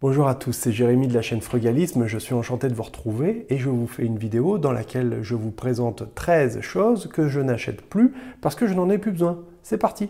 Bonjour à tous, c'est Jérémy de la chaîne Frugalisme, je suis enchanté de vous retrouver et je vous fais une vidéo dans laquelle je vous présente 13 choses que je n'achète plus parce que je n'en ai plus besoin. C'est parti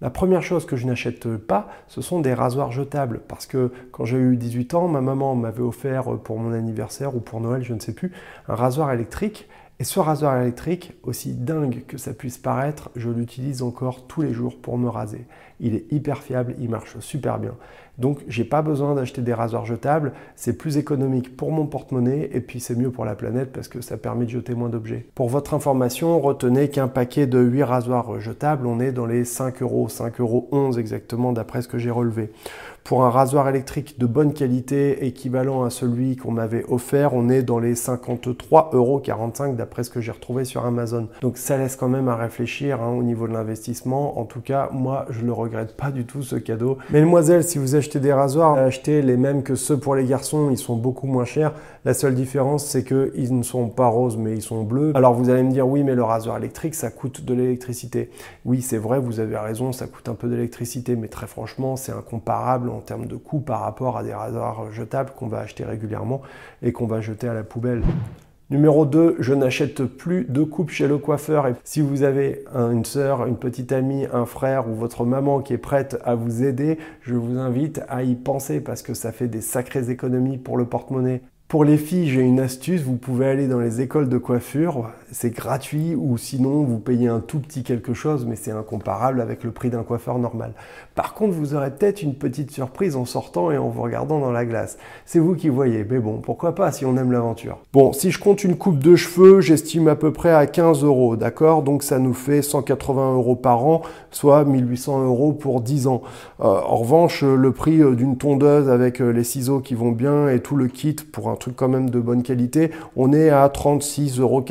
La première chose que je n'achète pas, ce sont des rasoirs jetables parce que quand j'ai eu 18 ans, ma maman m'avait offert pour mon anniversaire ou pour Noël, je ne sais plus, un rasoir électrique et ce rasoir électrique, aussi dingue que ça puisse paraître, je l'utilise encore tous les jours pour me raser. Il est hyper fiable, il marche super bien. Donc j'ai pas besoin d'acheter des rasoirs jetables, c'est plus économique pour mon porte-monnaie et puis c'est mieux pour la planète parce que ça permet de jeter moins d'objets. Pour votre information, retenez qu'un paquet de 8 rasoirs jetables, on est dans les 5 euros, 5 euros 11 exactement d'après ce que j'ai relevé. Pour un rasoir électrique de bonne qualité, équivalent à celui qu'on m'avait offert, on est dans les 53,45 euros d'après ce que j'ai retrouvé sur Amazon. Donc ça laisse quand même à réfléchir hein, au niveau de l'investissement. En tout cas, moi, je ne regrette pas du tout ce cadeau. Mesdemoiselles, si vous achetez des rasoirs, achetez les mêmes que ceux pour les garçons. Ils sont beaucoup moins chers. La seule différence, c'est qu'ils ne sont pas roses, mais ils sont bleus. Alors vous allez me dire, oui, mais le rasoir électrique, ça coûte de l'électricité. Oui, c'est vrai, vous avez raison, ça coûte un peu d'électricité, mais très franchement, c'est incomparable en termes de coût par rapport à des rasoirs jetables qu'on va acheter régulièrement et qu'on va jeter à la poubelle. Numéro 2, je n'achète plus de coupe chez le coiffeur. Et si vous avez une sœur, une petite amie, un frère ou votre maman qui est prête à vous aider, je vous invite à y penser parce que ça fait des sacrées économies pour le porte-monnaie. Pour les filles, j'ai une astuce, vous pouvez aller dans les écoles de coiffure, c'est gratuit ou sinon vous payez un tout petit quelque chose, mais c'est incomparable avec le prix d'un coiffeur normal. Par contre, vous aurez peut-être une petite surprise en sortant et en vous regardant dans la glace. C'est vous qui voyez, mais bon, pourquoi pas si on aime l'aventure. Bon, si je compte une coupe de cheveux, j'estime à peu près à 15 euros, d'accord? Donc ça nous fait 180 euros par an, soit 1800 euros pour 10 ans. Euh, en revanche, le prix d'une tondeuse avec euh, les ciseaux qui vont bien et tout le kit pour un truc quand même de bonne qualité, on est à 36,99 euros.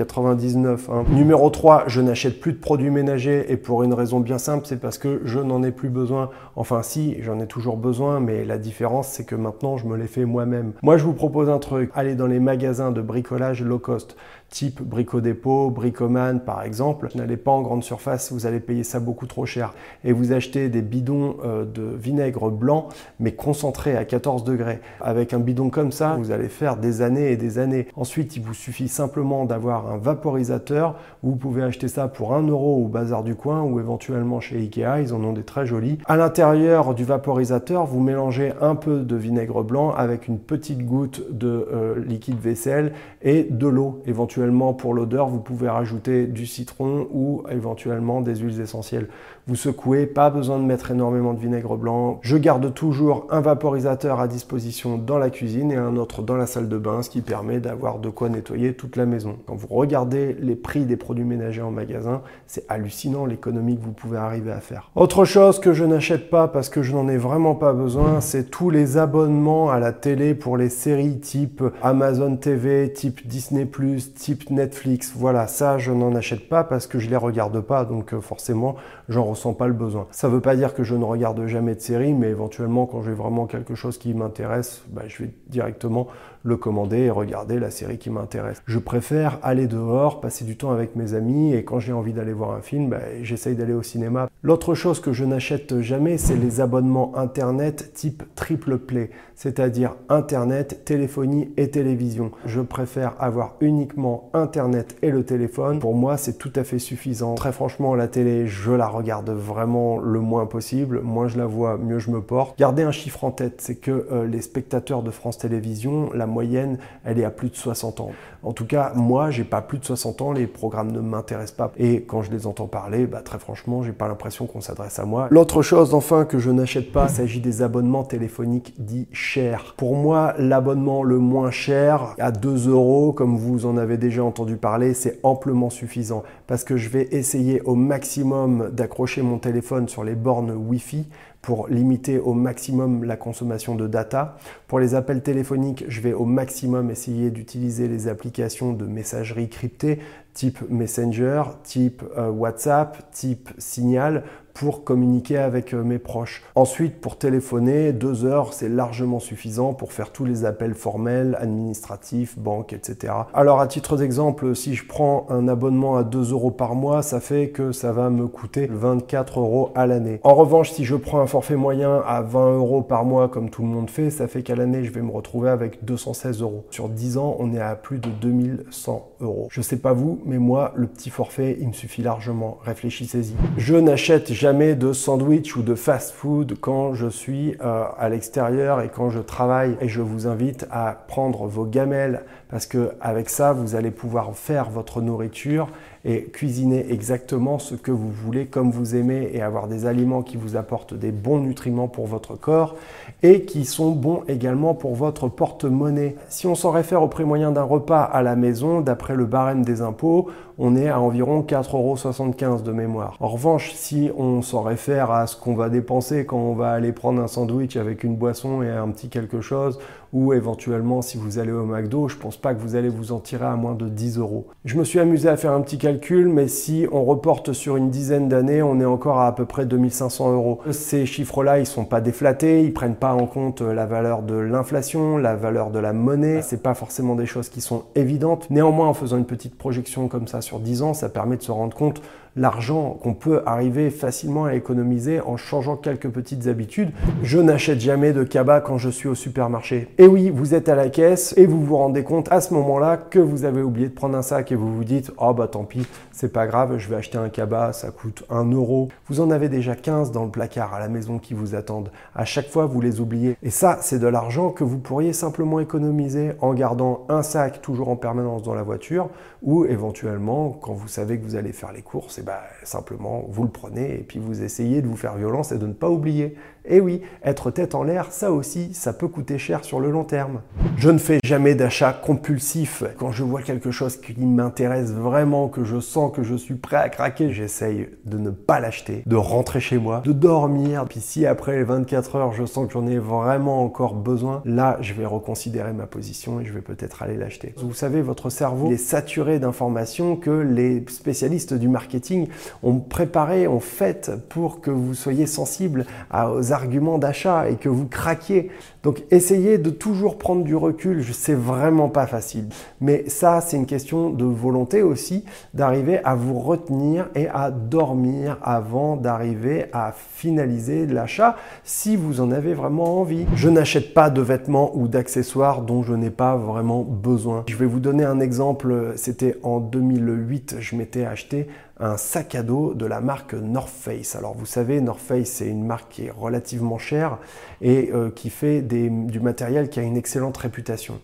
Hein. Numéro 3, je n'achète plus de produits ménagers et pour une raison bien simple, c'est parce que je n'en ai plus besoin. Enfin si, j'en ai toujours besoin, mais la différence c'est que maintenant je me les fais moi-même. Moi je vous propose un truc, allez dans les magasins de bricolage low cost type Brico Dépôt, Bricoman par exemple. N'allez pas en grande surface, vous allez payer ça beaucoup trop cher. Et vous achetez des bidons euh, de vinaigre blanc, mais concentré à 14 degrés. Avec un bidon comme ça, vous allez faire des années et des années. Ensuite, il vous suffit simplement d'avoir un vaporisateur. Vous pouvez acheter ça pour 1 euro au bazar du coin ou éventuellement chez Ikea, ils en ont des très jolis. À l'intérieur du vaporisateur, vous mélangez un peu de vinaigre blanc avec une petite goutte de euh, liquide vaisselle et de l'eau éventuellement pour l'odeur, vous pouvez rajouter du citron ou éventuellement des huiles essentielles. Vous secouez, pas besoin de mettre énormément de vinaigre blanc. Je garde toujours un vaporisateur à disposition dans la cuisine et un autre dans la salle de bain, ce qui permet d'avoir de quoi nettoyer toute la maison. Quand vous regardez les prix des produits ménagers en magasin, c'est hallucinant l'économie que vous pouvez arriver à faire. Autre chose que je n'achète pas parce que je n'en ai vraiment pas besoin, c'est tous les abonnements à la télé pour les séries type Amazon TV, type Disney+, type Netflix. Voilà, ça, je n'en achète pas parce que je les regarde pas, donc euh, forcément, j'en ressens pas le besoin. Ça veut pas dire que je ne regarde jamais de série, mais éventuellement, quand j'ai vraiment quelque chose qui m'intéresse, bah, je vais directement le commander et regarder la série qui m'intéresse. Je préfère aller dehors, passer du temps avec mes amis et quand j'ai envie d'aller voir un film, bah, j'essaye d'aller au cinéma. L'autre chose que je n'achète jamais, c'est les abonnements internet type triple play, c'est-à-dire internet, téléphonie et télévision. Je préfère avoir uniquement internet et le téléphone. Pour moi, c'est tout à fait suffisant. Très franchement, la télé, je la regarde vraiment le moins possible. Moins je la vois, mieux je me porte. Gardez un chiffre en tête, c'est que euh, les spectateurs de France Télévisions, la moyenne, elle est à plus de 60 ans. En tout cas, moi, j'ai pas plus de 60 ans, les programmes ne m'intéressent pas. Et quand je les entends parler, bah, très franchement, j'ai pas l'impression qu'on s'adresse à moi. L'autre chose, enfin, que je n'achète pas, s'agit des abonnements téléphoniques dits chers. Pour moi, l'abonnement le moins cher, à 2 euros, comme vous en avez déjà entendu parler, c'est amplement suffisant. Parce que je vais essayer au maximum d'accrocher mon téléphone sur les bornes Wi-Fi pour limiter au maximum la consommation de data. Pour les appels téléphoniques, je vais au maximum essayer d'utiliser les applications de messagerie cryptée type Messenger, type euh, WhatsApp, type Signal pour communiquer avec euh, mes proches. Ensuite, pour téléphoner, deux heures, c'est largement suffisant pour faire tous les appels formels, administratifs, banque, etc. Alors, à titre d'exemple, si je prends un abonnement à 2 euros par mois, ça fait que ça va me coûter 24 euros à l'année. En revanche, si je prends un forfait moyen à 20 euros par mois, comme tout le monde fait, ça fait qu'à l'année, je vais me retrouver avec 216 euros. Sur 10 ans, on est à plus de 2100 euros. Je sais pas vous, mais moi, le petit forfait, il me suffit largement. Réfléchissez-y. Je n'achète jamais de sandwich ou de fast-food quand je suis euh, à l'extérieur et quand je travaille. Et je vous invite à prendre vos gamelles parce que avec ça, vous allez pouvoir faire votre nourriture et cuisiner exactement ce que vous voulez comme vous aimez et avoir des aliments qui vous apportent des bons nutriments pour votre corps et qui sont bons également pour votre porte-monnaie. Si on s'en réfère au prix moyen d'un repas à la maison, d'après le barème des impôts, on est à environ 4,75 euros de mémoire. En revanche, si on s'en réfère à ce qu'on va dépenser quand on va aller prendre un sandwich avec une boisson et un petit quelque chose, ou éventuellement si vous allez au McDo, je pense pas que vous allez vous en tirer à moins de 10 euros. Je me suis amusé à faire un petit calcul, mais si on reporte sur une dizaine d'années, on est encore à à peu près 2500 euros. Ces chiffres-là, ils sont pas déflatés, ils prennent pas en compte la valeur de l'inflation, la valeur de la monnaie. C'est pas forcément des choses qui sont évidentes. Néanmoins, en faisant une petite projection comme ça sur 10 ans, ça permet de se rendre compte l'argent qu'on peut arriver facilement à économiser en changeant quelques petites habitudes. Je n'achète jamais de cabas quand je suis au supermarché. Et oui, vous êtes à la caisse et vous vous rendez compte à ce moment-là que vous avez oublié de prendre un sac et vous vous dites "Oh bah tant pis, c'est pas grave, je vais acheter un cabas, ça coûte 1 euro." Vous en avez déjà 15 dans le placard à la maison qui vous attendent. À chaque fois, vous les oubliez. Et ça, c'est de l'argent que vous pourriez simplement économiser en gardant un sac toujours en permanence dans la voiture ou éventuellement quand vous savez que vous allez faire les courses et bah, simplement vous le prenez et puis vous essayez de vous faire violence et de ne pas oublier. Et oui, être tête en l'air, ça aussi, ça peut coûter cher sur le long terme. Je ne fais jamais d'achat compulsif. Quand je vois quelque chose qui m'intéresse vraiment, que je sens que je suis prêt à craquer, j'essaye de ne pas l'acheter, de rentrer chez moi, de dormir. Puis si après les 24 heures, je sens que j'en ai vraiment encore besoin, là, je vais reconsidérer ma position et je vais peut-être aller l'acheter. Vous savez, votre cerveau est saturé d'informations que les spécialistes du marketing ont préparé, ont fait pour que vous soyez sensible aux d'achat et que vous craquiez. Donc essayez de toujours prendre du recul, c'est vraiment pas facile. Mais ça, c'est une question de volonté aussi, d'arriver à vous retenir et à dormir avant d'arriver à finaliser l'achat si vous en avez vraiment envie. Je n'achète pas de vêtements ou d'accessoires dont je n'ai pas vraiment besoin. Je vais vous donner un exemple, c'était en 2008, je m'étais acheté un sac à dos de la marque North Face. Alors vous savez, North Face c'est une marque qui est relativement chère et euh, qui fait du matériel qui a une excellente réputation.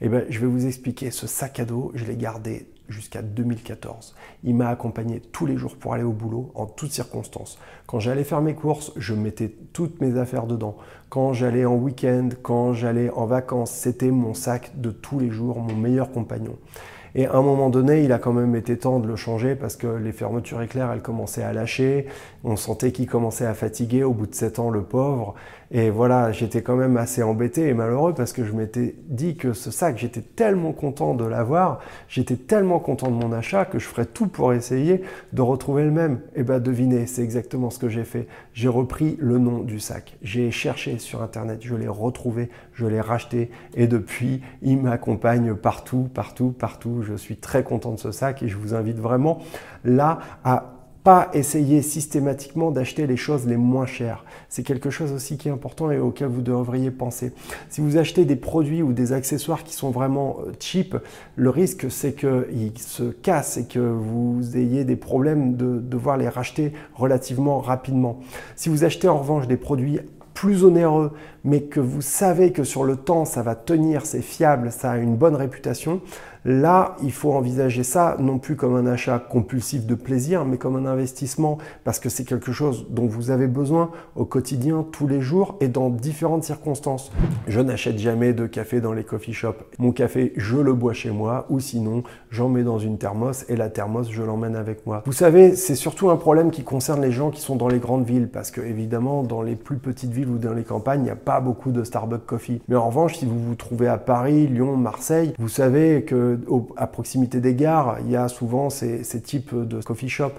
Et eh ben, je vais vous expliquer, ce sac à dos, je l'ai gardé jusqu'à 2014. Il m'a accompagné tous les jours pour aller au boulot, en toutes circonstances. Quand j'allais faire mes courses, je mettais toutes mes affaires dedans. Quand j'allais en week-end, quand j'allais en vacances, c'était mon sac de tous les jours, mon meilleur compagnon. Et à un moment donné, il a quand même été temps de le changer parce que les fermetures éclairs, elles commençaient à lâcher. On sentait qu'il commençait à fatiguer au bout de 7 ans, le pauvre. Et voilà, j'étais quand même assez embêté et malheureux parce que je m'étais dit que ce sac, j'étais tellement content de l'avoir, j'étais tellement content de mon achat que je ferais tout pour essayer de retrouver le même. Et bien devinez, c'est exactement ce que j'ai fait. J'ai repris le nom du sac. J'ai cherché sur Internet, je l'ai retrouvé, je l'ai racheté et depuis, il m'accompagne partout, partout, partout. Je suis très content de ce sac et je vous invite vraiment là à pas essayer systématiquement d'acheter les choses les moins chères. C'est quelque chose aussi qui est important et auquel vous devriez penser. Si vous achetez des produits ou des accessoires qui sont vraiment euh, cheap, le risque c'est qu'ils se cassent et que vous ayez des problèmes de devoir les racheter relativement rapidement. Si vous achetez en revanche des produits plus onéreux, mais que vous savez que sur le temps ça va tenir, c'est fiable, ça a une bonne réputation, Là, il faut envisager ça non plus comme un achat compulsif de plaisir, mais comme un investissement parce que c'est quelque chose dont vous avez besoin au quotidien, tous les jours et dans différentes circonstances. Je n'achète jamais de café dans les coffee shops. Mon café, je le bois chez moi ou sinon, j'en mets dans une thermos et la thermos, je l'emmène avec moi. Vous savez, c'est surtout un problème qui concerne les gens qui sont dans les grandes villes parce que évidemment, dans les plus petites villes ou dans les campagnes, il n'y a pas beaucoup de Starbucks Coffee. Mais en revanche, si vous vous trouvez à Paris, Lyon, Marseille, vous savez que à proximité des gares, il y a souvent ces, types de coffee shop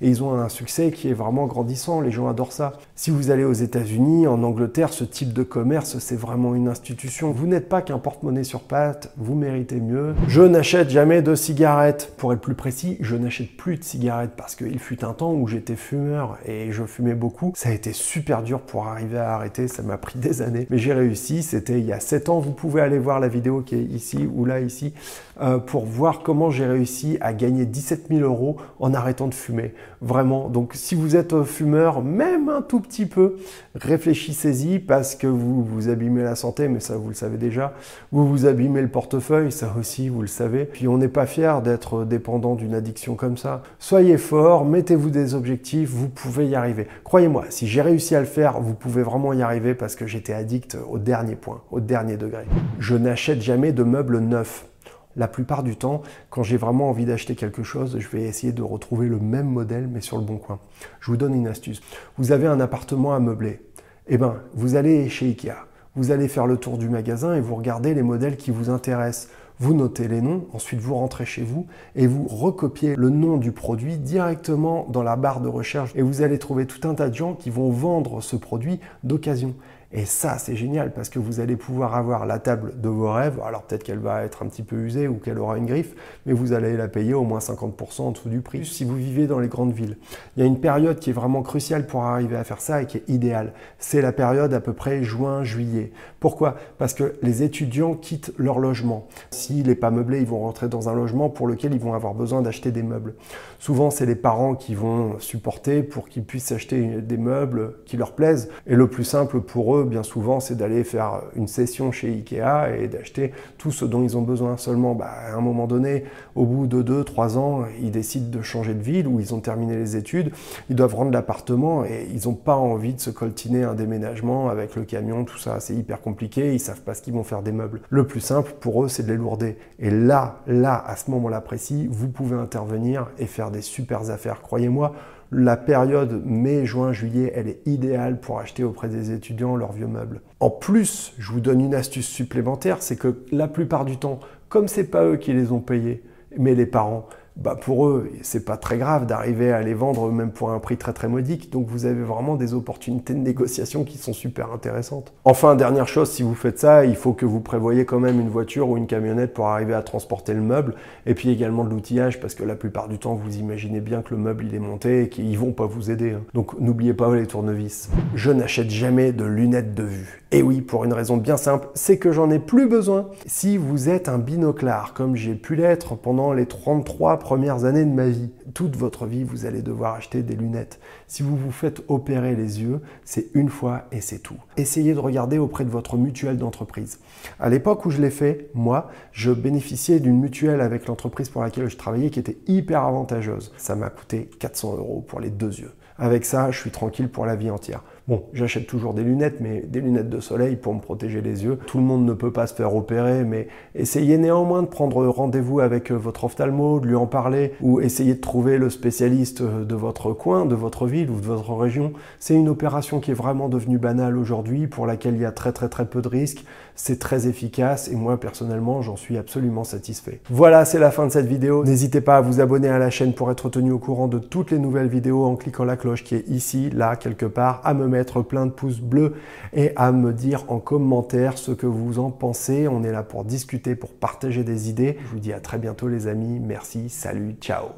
et ils ont un succès qui est vraiment grandissant. Les gens adorent ça. Si vous allez aux États-Unis, en Angleterre, ce type de commerce, c'est vraiment une institution. Vous n'êtes pas qu'un porte-monnaie sur pattes, vous méritez mieux. Je n'achète jamais de cigarettes. Pour être plus précis, je n'achète plus de cigarettes parce qu'il fut un temps où j'étais fumeur et je fumais beaucoup. Ça a été super dur pour arriver à arrêter, ça m'a pris des années. Mais j'ai réussi, c'était il y a 7 ans. Vous pouvez aller voir la vidéo qui est ici ou là, ici, euh, pour voir comment j'ai réussi à gagner 17 000 euros en arrêtant de fumer. Vraiment. Donc si vous êtes fumeur, même un tout petit peu, réfléchissez-y parce que vous vous abîmez la santé, mais ça vous le savez déjà. Vous vous abîmez le portefeuille, ça aussi vous le savez. Puis on n'est pas fier d'être dépendant d'une addiction comme ça. Soyez fort, mettez-vous des objectifs, vous pouvez y arriver. Croyez-moi, si j'ai réussi à le faire, vous pouvez vraiment y arriver parce que j'étais addict au dernier point, au dernier degré. Je n'achète jamais de meubles neufs. La plupart du temps, quand j'ai vraiment envie d'acheter quelque chose, je vais essayer de retrouver le même modèle mais sur le bon coin. Je vous donne une astuce. Vous avez un appartement à meubler. Eh bien, vous allez chez Ikea. Vous allez faire le tour du magasin et vous regardez les modèles qui vous intéressent. Vous notez les noms, ensuite vous rentrez chez vous et vous recopiez le nom du produit directement dans la barre de recherche et vous allez trouver tout un tas de gens qui vont vendre ce produit d'occasion. Et ça, c'est génial parce que vous allez pouvoir avoir la table de vos rêves. Alors peut-être qu'elle va être un petit peu usée ou qu'elle aura une griffe, mais vous allez la payer au moins 50% en dessous du prix si vous vivez dans les grandes villes. Il y a une période qui est vraiment cruciale pour arriver à faire ça et qui est idéale. C'est la période à peu près juin-juillet. Pourquoi? Parce que les étudiants quittent leur logement. S'il n'est pas meublé, ils vont rentrer dans un logement pour lequel ils vont avoir besoin d'acheter des meubles. Souvent, c'est les parents qui vont supporter pour qu'ils puissent acheter des meubles qui leur plaisent. Et le plus simple pour eux, bien souvent, c'est d'aller faire une session chez Ikea et d'acheter tout ce dont ils ont besoin. Seulement, bah, à un moment donné, au bout de 2-3 ans, ils décident de changer de ville ou ils ont terminé les études, ils doivent rendre l'appartement et ils n'ont pas envie de se coltiner un déménagement avec le camion, tout ça. C'est hyper compliqué, ils savent pas ce qu'ils vont faire des meubles. Le plus simple pour eux, c'est de les lourder. Et là, là, à ce moment-là précis, vous pouvez intervenir et faire des super affaires. Croyez-moi, la période mai, juin, juillet, elle est idéale pour acheter auprès des étudiants leurs vieux meubles. En plus, je vous donne une astuce supplémentaire, c'est que la plupart du temps, comme c'est pas eux qui les ont payés, mais les parents, bah pour eux, c'est pas très grave d'arriver à les vendre même pour un prix très très modique. Donc vous avez vraiment des opportunités de négociation qui sont super intéressantes. Enfin, dernière chose, si vous faites ça, il faut que vous prévoyez quand même une voiture ou une camionnette pour arriver à transporter le meuble. Et puis également de l'outillage parce que la plupart du temps, vous imaginez bien que le meuble il est monté et qu'ils vont pas vous aider. Hein. Donc n'oubliez pas les tournevis. Je n'achète jamais de lunettes de vue. Et oui, pour une raison bien simple, c'est que j'en ai plus besoin. Si vous êtes un binoclard, comme j'ai pu l'être pendant les 33 premières années de ma vie, toute votre vie, vous allez devoir acheter des lunettes. Si vous vous faites opérer les yeux, c'est une fois et c'est tout. Essayez de regarder auprès de votre mutuelle d'entreprise. À l'époque où je l'ai fait, moi, je bénéficiais d'une mutuelle avec l'entreprise pour laquelle je travaillais qui était hyper avantageuse. Ça m'a coûté 400 euros pour les deux yeux. Avec ça, je suis tranquille pour la vie entière. Bon, j'achète toujours des lunettes, mais des lunettes de soleil pour me protéger les yeux. Tout le monde ne peut pas se faire opérer, mais essayez néanmoins de prendre rendez-vous avec euh, votre ophtalmo, de lui en parler, ou essayez de trouver le spécialiste euh, de votre coin, de votre ville ou de votre région. C'est une opération qui est vraiment devenue banale aujourd'hui, pour laquelle il y a très très très peu de risques. C'est très efficace et moi personnellement j'en suis absolument satisfait. Voilà, c'est la fin de cette vidéo. N'hésitez pas à vous abonner à la chaîne pour être tenu au courant de toutes les nouvelles vidéos en cliquant la cloche qui est ici, là, quelque part, à me mettre plein de pouces bleus et à me dire en commentaire ce que vous en pensez. On est là pour discuter, pour partager des idées. Je vous dis à très bientôt les amis. Merci, salut, ciao.